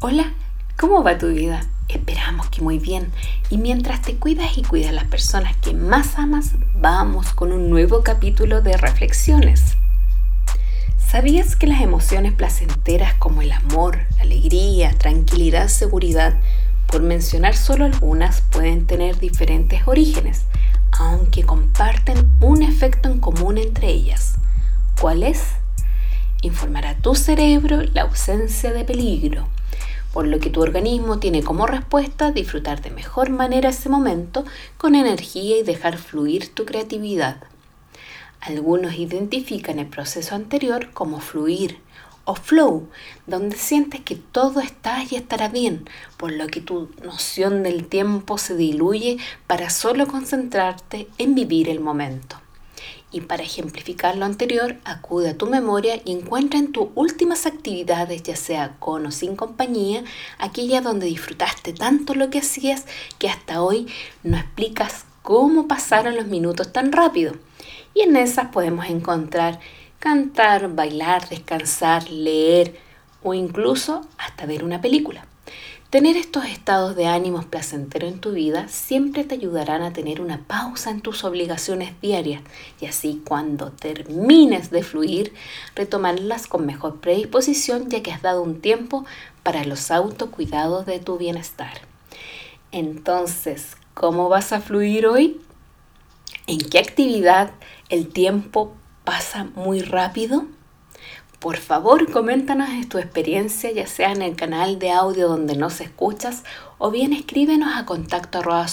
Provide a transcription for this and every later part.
Hola, ¿cómo va tu vida? Esperamos que muy bien. Y mientras te cuidas y cuidas las personas que más amas, vamos con un nuevo capítulo de reflexiones. ¿Sabías que las emociones placenteras como el amor, alegría, tranquilidad, seguridad, por mencionar solo algunas, pueden tener diferentes orígenes, aunque comparten un efecto en común entre ellas? ¿Cuál es? Informar a tu cerebro la ausencia de peligro por lo que tu organismo tiene como respuesta disfrutar de mejor manera ese momento con energía y dejar fluir tu creatividad. Algunos identifican el proceso anterior como fluir o flow, donde sientes que todo está y estará bien, por lo que tu noción del tiempo se diluye para solo concentrarte en vivir el momento. Y para ejemplificar lo anterior, acude a tu memoria y encuentra en tus últimas actividades, ya sea con o sin compañía, aquella donde disfrutaste tanto lo que hacías que hasta hoy no explicas cómo pasaron los minutos tan rápido. Y en esas podemos encontrar cantar, bailar, descansar, leer o incluso hasta ver una película. Tener estos estados de ánimos placenteros en tu vida siempre te ayudarán a tener una pausa en tus obligaciones diarias y así cuando termines de fluir, retomarlas con mejor predisposición ya que has dado un tiempo para los autocuidados de tu bienestar. Entonces, ¿cómo vas a fluir hoy? ¿En qué actividad el tiempo pasa muy rápido? Por favor, coméntanos tu experiencia, ya sea en el canal de audio donde nos escuchas o bien escríbenos a contacto arroba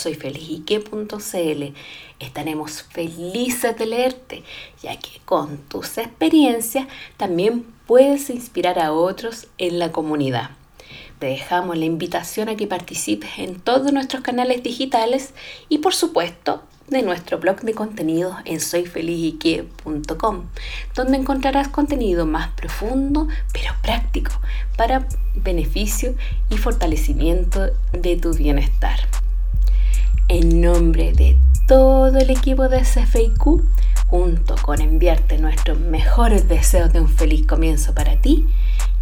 Estaremos felices de leerte, ya que con tus experiencias también puedes inspirar a otros en la comunidad. Te dejamos la invitación a que participes en todos nuestros canales digitales y por supuesto de nuestro blog de contenidos en soyfelizique.com, donde encontrarás contenido más profundo pero práctico para beneficio y fortalecimiento de tu bienestar. En nombre de todo el equipo de SFIQ, junto con enviarte nuestros mejores deseos de un feliz comienzo para ti,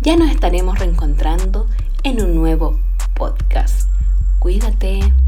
ya nos estaremos reencontrando en un nuevo podcast. Cuídate.